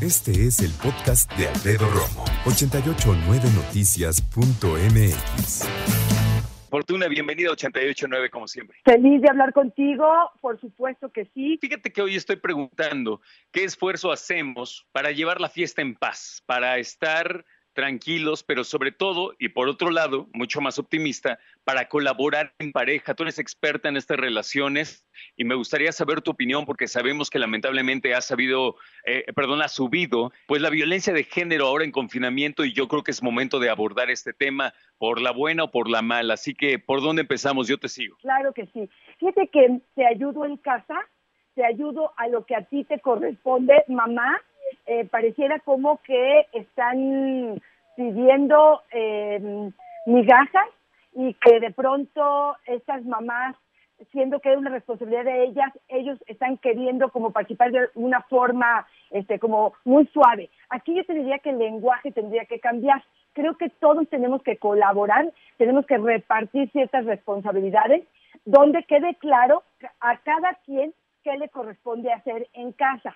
Este es el podcast de Alfredo Romo, 889noticias.mx. Fortuna, bienvenida a 889 como siempre. Feliz de hablar contigo, por supuesto que sí. Fíjate que hoy estoy preguntando qué esfuerzo hacemos para llevar la fiesta en paz, para estar tranquilos, pero sobre todo, y por otro lado, mucho más optimista, para colaborar en pareja. Tú eres experta en estas relaciones y me gustaría saber tu opinión porque sabemos que lamentablemente ha sabido, eh, perdón, ha subido, pues la violencia de género ahora en confinamiento y yo creo que es momento de abordar este tema por la buena o por la mala. Así que, ¿por dónde empezamos? Yo te sigo. Claro que sí. Fíjate que te ayudo en casa, te ayudo a lo que a ti te corresponde, mamá, eh, pareciera como que están pidiendo eh, migajas y que de pronto estas mamás, siendo que es una responsabilidad de ellas, ellos están queriendo como participar de una forma este, como muy suave. Aquí yo te diría que el lenguaje tendría que cambiar. Creo que todos tenemos que colaborar, tenemos que repartir ciertas responsabilidades donde quede claro a cada quien qué le corresponde hacer en casa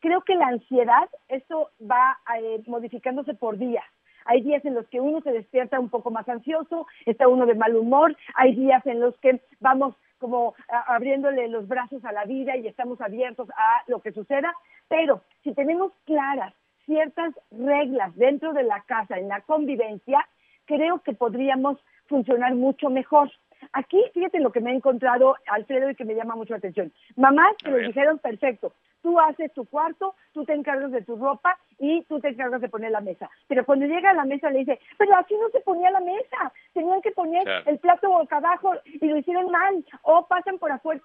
creo que la ansiedad, esto va eh, modificándose por días. Hay días en los que uno se despierta un poco más ansioso, está uno de mal humor, hay días en los que vamos como abriéndole los brazos a la vida y estamos abiertos a lo que suceda, pero si tenemos claras ciertas reglas dentro de la casa, en la convivencia, creo que podríamos funcionar mucho mejor. Aquí, fíjate lo que me ha encontrado Alfredo y que me llama mucho la atención. Mamás que les dijeron, perfecto, tú haces tu cuarto, tú te encargas de tu ropa y tú te encargas de poner la mesa. Pero cuando llega a la mesa le dice, pero así no se ponía la mesa, tenían que poner el plato boca abajo y lo hicieron mal. O pasan por afuera,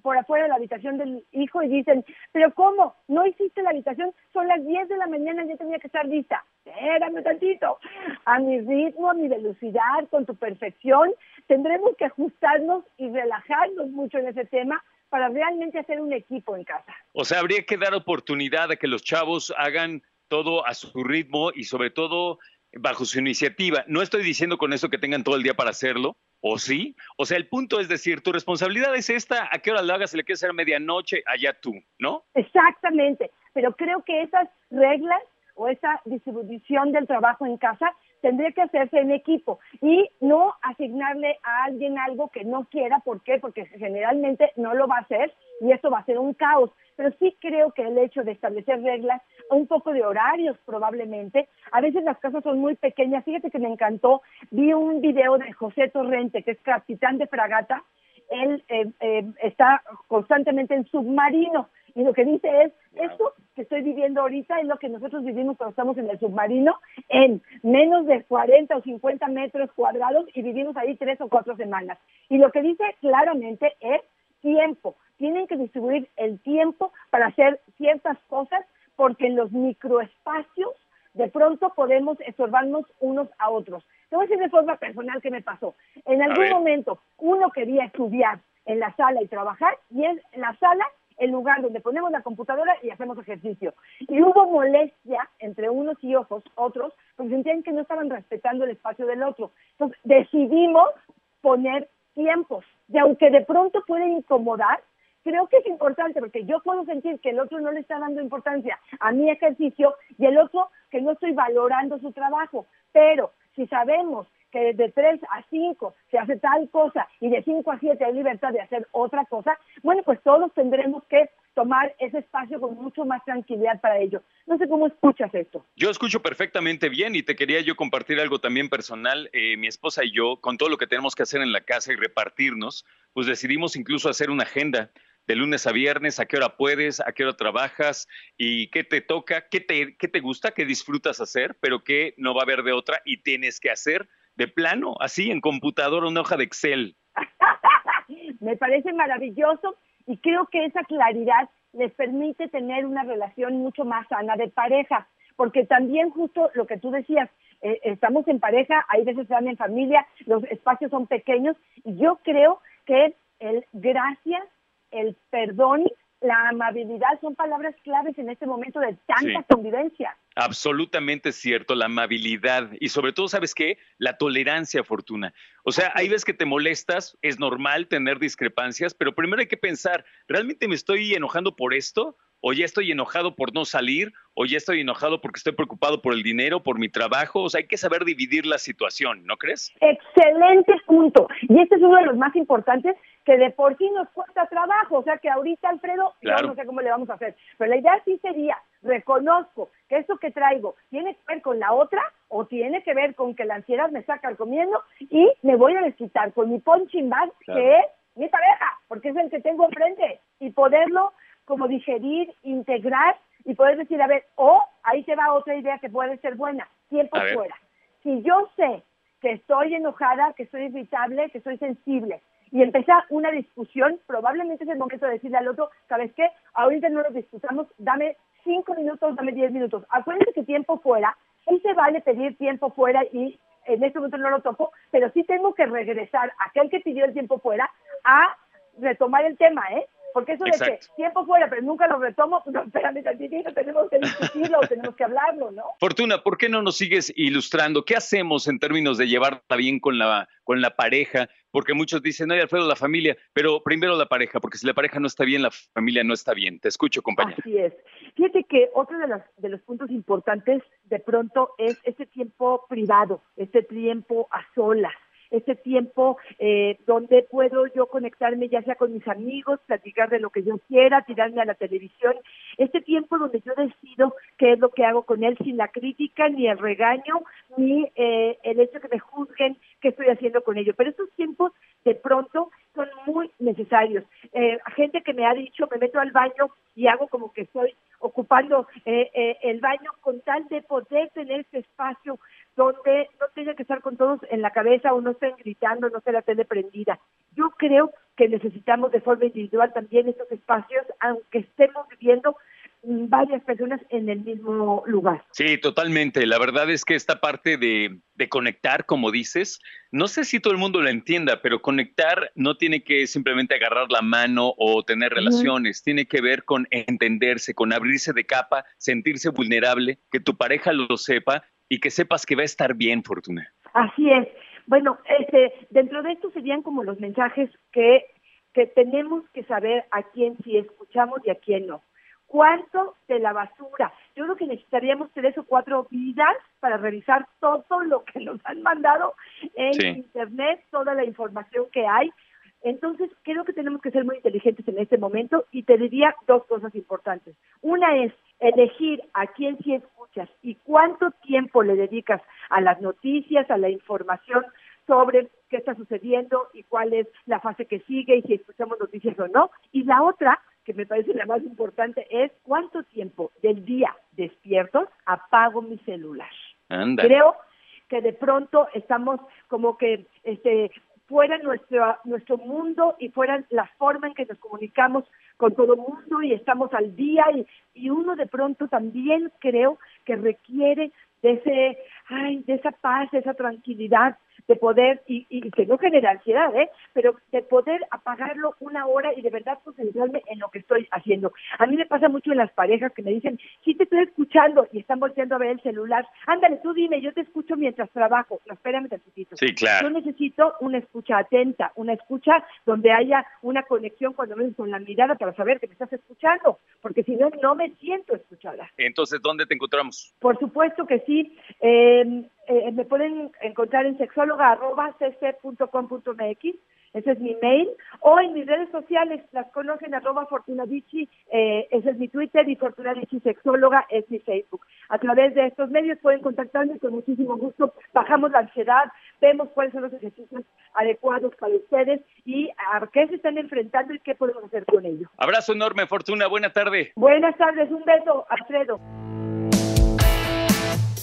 por afuera de la habitación del hijo y dicen, pero ¿cómo? ¿No hiciste la habitación? Son las 10 de la mañana, ya tenía que estar lista. Espérame tantito. A mi ritmo, a mi velocidad, con tu perfección, tendremos que ajustarnos y relajarnos mucho en ese tema para realmente hacer un equipo en casa. O sea, habría que dar oportunidad a que los chavos hagan todo a su ritmo y sobre todo bajo su iniciativa. No estoy diciendo con eso que tengan todo el día para hacerlo, ¿o sí? O sea, el punto es decir, tu responsabilidad es esta, a qué hora lo hagas, si le quieres hacer medianoche, allá tú, ¿no? Exactamente, pero creo que esas reglas o esa distribución del trabajo en casa tendría que hacerse en equipo y no asignarle a alguien algo que no quiera. ¿Por qué? Porque generalmente no lo va a hacer y esto va a ser un caos. Pero sí creo que el hecho de establecer reglas, un poco de horarios probablemente, a veces las casas son muy pequeñas. Fíjate que me encantó, vi un video de José Torrente, que es capitán de fragata, él eh, eh, está constantemente en submarino y lo que dice es, esto que estoy viviendo ahorita es lo que nosotros vivimos cuando estamos en el submarino, en menos de 40 o 50 metros cuadrados y vivimos ahí tres o cuatro semanas. Y lo que dice claramente es tiempo. Tienen que distribuir el tiempo para hacer ciertas cosas porque en los microespacios de pronto podemos estorbarnos unos a otros. Te voy a decir de forma personal qué me pasó. En algún momento uno quería estudiar en la sala y trabajar y en la sala el lugar donde ponemos la computadora y hacemos ejercicio. Y hubo molestia entre unos y ojos, otros, porque sentían que no estaban respetando el espacio del otro. Entonces decidimos poner tiempos. Y aunque de pronto puede incomodar, creo que es importante porque yo puedo sentir que el otro no le está dando importancia a mi ejercicio y el otro que no estoy valorando su trabajo. Pero si sabemos que de 3 a 5 se hace tal cosa y de 5 a 7 hay libertad de hacer otra cosa, bueno, pues todos tendremos que tomar ese espacio con mucho más tranquilidad para ello. No sé cómo escuchas esto. Yo escucho perfectamente bien y te quería yo compartir algo también personal. Eh, mi esposa y yo, con todo lo que tenemos que hacer en la casa y repartirnos, pues decidimos incluso hacer una agenda de lunes a viernes, a qué hora puedes, a qué hora trabajas y qué te toca, qué te, qué te gusta, qué disfrutas hacer, pero qué no va a haber de otra y tienes que hacer de plano, así en computadora, una hoja de Excel. Me parece maravilloso y creo que esa claridad les permite tener una relación mucho más sana de pareja, porque también justo lo que tú decías, eh, estamos en pareja, hay veces están en familia, los espacios son pequeños y yo creo que el gracias, el perdón la amabilidad son palabras claves en este momento de tanta convivencia. Absolutamente cierto, la amabilidad y sobre todo, ¿sabes qué? La tolerancia, Fortuna. O sea, hay veces que te molestas, es normal tener discrepancias, pero primero hay que pensar, ¿realmente me estoy enojando por esto? o ya estoy enojado por no salir, o ya estoy enojado porque estoy preocupado por el dinero, por mi trabajo. O sea, hay que saber dividir la situación, ¿no crees? Excelente punto. Y este es uno de los más importantes que de por sí nos cuesta trabajo. O sea, que ahorita, Alfredo, yo no sé cómo le vamos a hacer. Pero la idea sí sería, reconozco que eso que traigo tiene que ver con la otra o tiene que ver con que la ansiedad me saca comiendo y me voy a desquitar con mi punching bag, que es mi pareja, porque es el que tengo enfrente. Y poderlo como digerir, integrar y poder decir, a ver, o ahí te va otra idea que puede ser buena, tiempo fuera. Si yo sé que estoy enojada, que estoy irritable, que soy sensible, y empezar una discusión, probablemente es el momento de decirle al otro, ¿sabes qué? Ahorita no lo discutamos, dame cinco minutos, dame diez minutos. Acuérdense que tiempo fuera, él se vale pedir tiempo fuera y en este momento no lo toco, pero sí tengo que regresar a aquel que pidió el tiempo fuera a retomar el tema, ¿eh? Porque eso de que tiempo fuera, pero nunca lo retomo, no, espérame tantitito, tenemos que discutirlo, tenemos que hablarlo, ¿no? Fortuna, ¿por qué no nos sigues ilustrando? ¿Qué hacemos en términos de llevarla bien con la, con la pareja? Porque muchos dicen, no, Alfredo, la familia, pero primero la pareja, porque si la pareja no está bien, la familia no está bien. Te escucho, compañero. Así es. Fíjate que otro de los, de los puntos importantes de pronto es ese tiempo privado, este tiempo a solas ese tiempo eh, donde puedo yo conectarme ya sea con mis amigos, platicar de lo que yo quiera, tirarme a la televisión, este tiempo donde yo decido qué es lo que hago con él sin la crítica, ni el regaño, ni eh, el hecho que me juzguen qué estoy haciendo con ello. Pero estos tiempos de pronto son muy necesarios. Eh, gente que me ha dicho, me meto al baño y hago como que estoy ocupando eh, eh, el baño con tal de poder tener ese espacio donde tenga que estar con todos en la cabeza o no estén gritando, no esté la tele prendida. Yo creo que necesitamos de forma individual también estos espacios, aunque estemos viviendo varias personas en el mismo lugar. Sí, totalmente. La verdad es que esta parte de, de, conectar, como dices, no sé si todo el mundo lo entienda, pero conectar no tiene que simplemente agarrar la mano o tener relaciones, tiene que ver con entenderse, con abrirse de capa, sentirse vulnerable, que tu pareja lo sepa y que sepas que va a estar bien, Fortuna. Así es. Bueno, este, dentro de esto serían como los mensajes que, que tenemos que saber a quién sí escuchamos y a quién no cuánto de la basura. Yo creo que necesitaríamos tres o cuatro vidas para revisar todo lo que nos han mandado en Internet, toda la información que hay. Entonces, creo que tenemos que ser muy inteligentes en este momento y te diría dos cosas importantes. Una es elegir a quién sí escuchas y cuánto tiempo le dedicas a las noticias, a la información sobre qué está sucediendo y cuál es la fase que sigue y si escuchamos noticias o no. Y la otra que me parece la más importante, es cuánto tiempo del día despiertos apago mi celular. Creo que de pronto estamos como que este fuera nuestro nuestro mundo y fuera la forma en que nos comunicamos con todo el mundo y estamos al día y, y uno de pronto también creo que requiere de ese ay de esa paz de esa tranquilidad de poder, y, y que no genera ansiedad, ¿eh? pero de poder apagarlo una hora y de verdad concentrarme en lo que estoy haciendo. A mí me pasa mucho en las parejas que me dicen, sí te estoy escuchando y están volteando a ver el celular, ándale, tú dime, yo te escucho mientras trabajo, no, espérame tantito. Sí, claro. Yo necesito una escucha atenta, una escucha donde haya una conexión cuando menos con la mirada para saber que me estás escuchando, porque si no, no me siento escuchada. Entonces, ¿dónde te encontramos? Por supuesto que sí. Eh, eh, me pueden encontrar en sexóloga.cc.com.mx, ese es mi mail, o en mis redes sociales, las conocen arroba Fortunadici, eh, ese es mi Twitter, y Fortunadici Sexóloga es mi Facebook. A través de estos medios pueden contactarme con muchísimo gusto, bajamos la ansiedad, vemos cuáles son los ejercicios adecuados para ustedes y a qué se están enfrentando y qué podemos hacer con ellos. Abrazo enorme, Fortuna, buena tarde. Buenas tardes, un beso, Alfredo.